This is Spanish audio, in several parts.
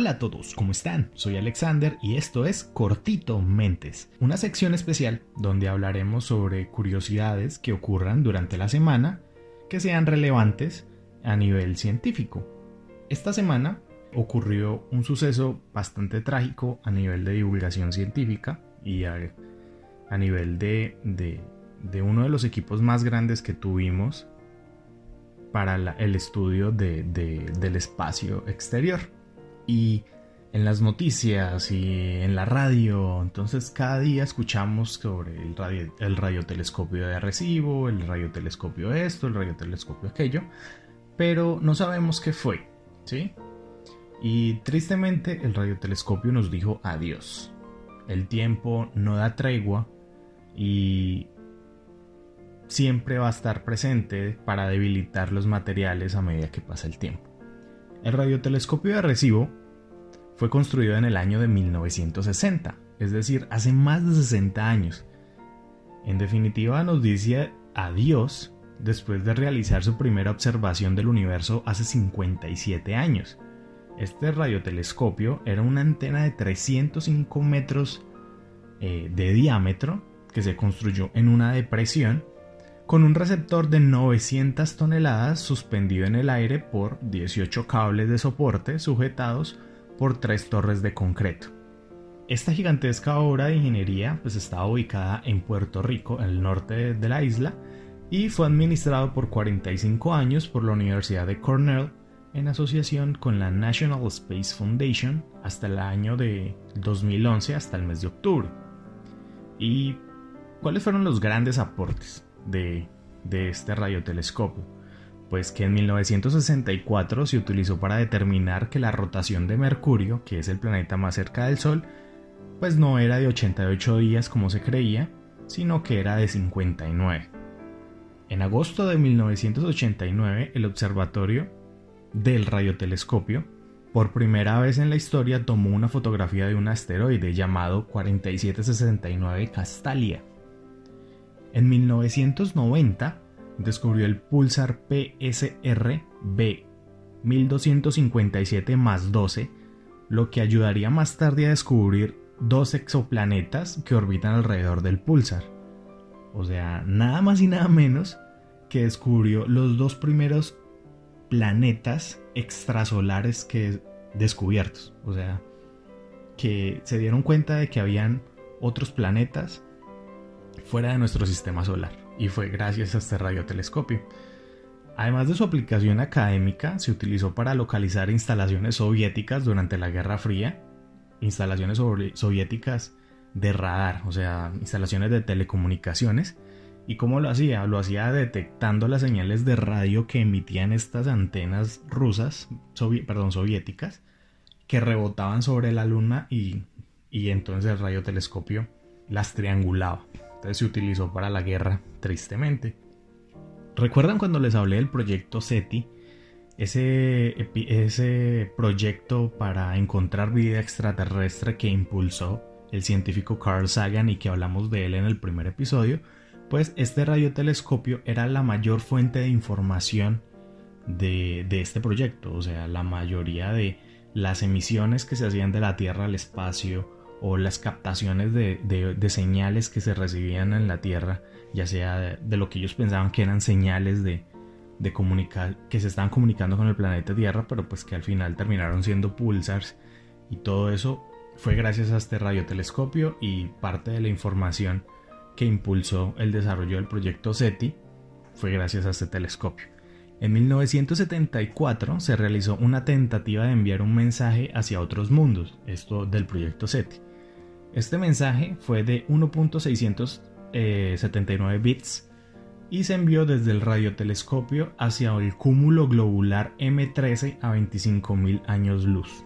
Hola a todos, ¿cómo están? Soy Alexander y esto es Cortito Mentes, una sección especial donde hablaremos sobre curiosidades que ocurran durante la semana que sean relevantes a nivel científico. Esta semana ocurrió un suceso bastante trágico a nivel de divulgación científica y a, nivel de, de, uno de los equipos más grandes que tuvimos para el estudio del espacio exterior. Y en las noticias y en la radio, entonces cada día escuchamos sobre el, radio, el radiotelescopio de Arecibo, el radiotelescopio esto, el radiotelescopio aquello, pero no sabemos qué fue, ¿sí? Y tristemente el radiotelescopio nos dijo adiós. El tiempo no da tregua y siempre va a estar presente para debilitar los materiales a medida que pasa el tiempo. El radiotelescopio de Arecibo fue construido en el año de 1960, es decir, hace más de 60 años. En definitiva nos dice adiós después de realizar su primera observación del universo hace 57 años. Este radiotelescopio era una antena de 305 metros eh, de diámetro que se construyó en una depresión con un receptor de 900 toneladas suspendido en el aire por 18 cables de soporte sujetados por tres torres de concreto. Esta gigantesca obra de ingeniería pues, estaba ubicada en Puerto Rico, en el norte de la isla, y fue administrado por 45 años por la Universidad de Cornell en asociación con la National Space Foundation hasta el año de 2011 hasta el mes de octubre. ¿Y cuáles fueron los grandes aportes de, de este radiotelescopio? Pues que en 1964 se utilizó para determinar que la rotación de Mercurio, que es el planeta más cerca del Sol, pues no era de 88 días como se creía, sino que era de 59. En agosto de 1989, el observatorio del radiotelescopio, por primera vez en la historia tomó una fotografía de un asteroide llamado 4769 Castalia. En 1990 descubrió el pulsar PSR B 1257 más 12, lo que ayudaría más tarde a descubrir dos exoplanetas que orbitan alrededor del pulsar. O sea, nada más y nada menos que descubrió los dos primeros planetas extrasolares que descubiertos. O sea, que se dieron cuenta de que habían otros planetas fuera de nuestro sistema solar. Y fue gracias a este radiotelescopio. Además de su aplicación académica, se utilizó para localizar instalaciones soviéticas durante la Guerra Fría, instalaciones soviéticas de radar, o sea, instalaciones de telecomunicaciones, ¿Y cómo lo hacía? Lo hacía detectando las señales de radio que emitían estas antenas rusas, perdón, soviéticas, que rebotaban sobre la luna y, y entonces el radiotelescopio las triangulaba. Entonces se utilizó para la guerra, tristemente. ¿Recuerdan cuando les hablé del proyecto SETI? Ese, ese proyecto para encontrar vida extraterrestre que impulsó el científico Carl Sagan y que hablamos de él en el primer episodio pues este radiotelescopio era la mayor fuente de información de, este proyecto, o sea, la mayoría de las emisiones que se hacían de la Tierra al espacio o las captaciones de, señales que se recibían en la Tierra, ya sea de, lo que ellos pensaban que eran señales de, de comunicar, que se estaban comunicando con el planeta Tierra, pero pues que al final terminaron siendo pulsars y todo eso fue gracias a este radiotelescopio y parte de la información que impulsó el desarrollo del proyecto SETI fue gracias a este telescopio. En 1974 se realizó una tentativa de enviar un mensaje hacia otros mundos, esto del proyecto SETI. Este mensaje fue de 1.679 bits y se envió desde el radiotelescopio hacia el cúmulo globular M13 a 25.000 años luz.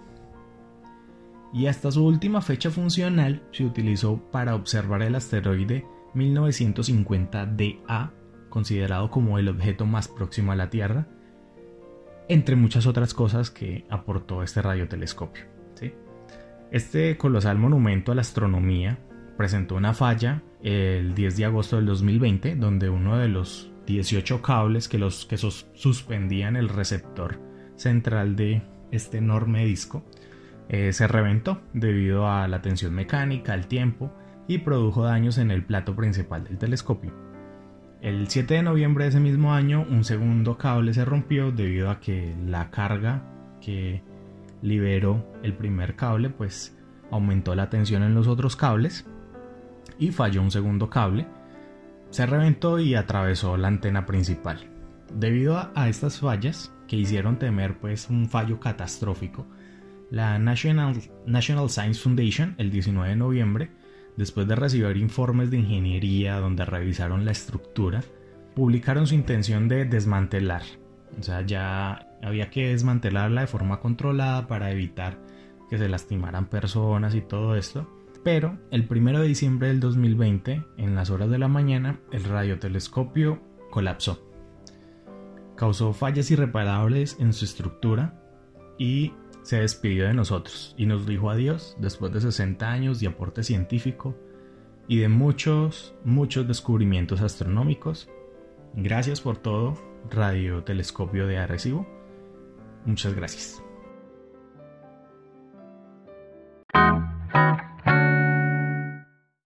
Y hasta su última fecha funcional se utilizó para observar el asteroide 1950DA, considerado como el objeto más próximo a la Tierra, entre muchas otras cosas que aportó este radiotelescopio. Este colosal monumento a la astronomía presentó una falla el 10 de agosto del 2020, donde uno de los 18 cables que, los, que suspendían el receptor central de este enorme disco eh, se reventó debido a la tensión mecánica, al tiempo y produjo daños en el plato principal del telescopio. El 7 de noviembre de ese mismo año un segundo cable se rompió debido a que la carga que liberó el primer cable pues aumentó la tensión en los otros cables y falló un segundo cable, se reventó y atravesó la antena principal. Debido a, estas fallas que hicieron temer pues un fallo catastrófico, la National, National Science Foundation el 19 de noviembre, después de recibir informes de ingeniería donde revisaron la estructura, publicaron su intención de desmantelar. O sea, ya había que desmantelarla de forma controlada para evitar que se lastimaran personas y todo esto. Pero el 1 de diciembre del 2020, en las horas de la mañana, el radiotelescopio colapsó. Causó fallas irreparables en su estructura y se despidió de nosotros y nos dijo adiós después de 60 años de aporte científico y de muchos, muchos descubrimientos astronómicos. Gracias por todo, radiotelescopio de Arecibo. Muchas gracias.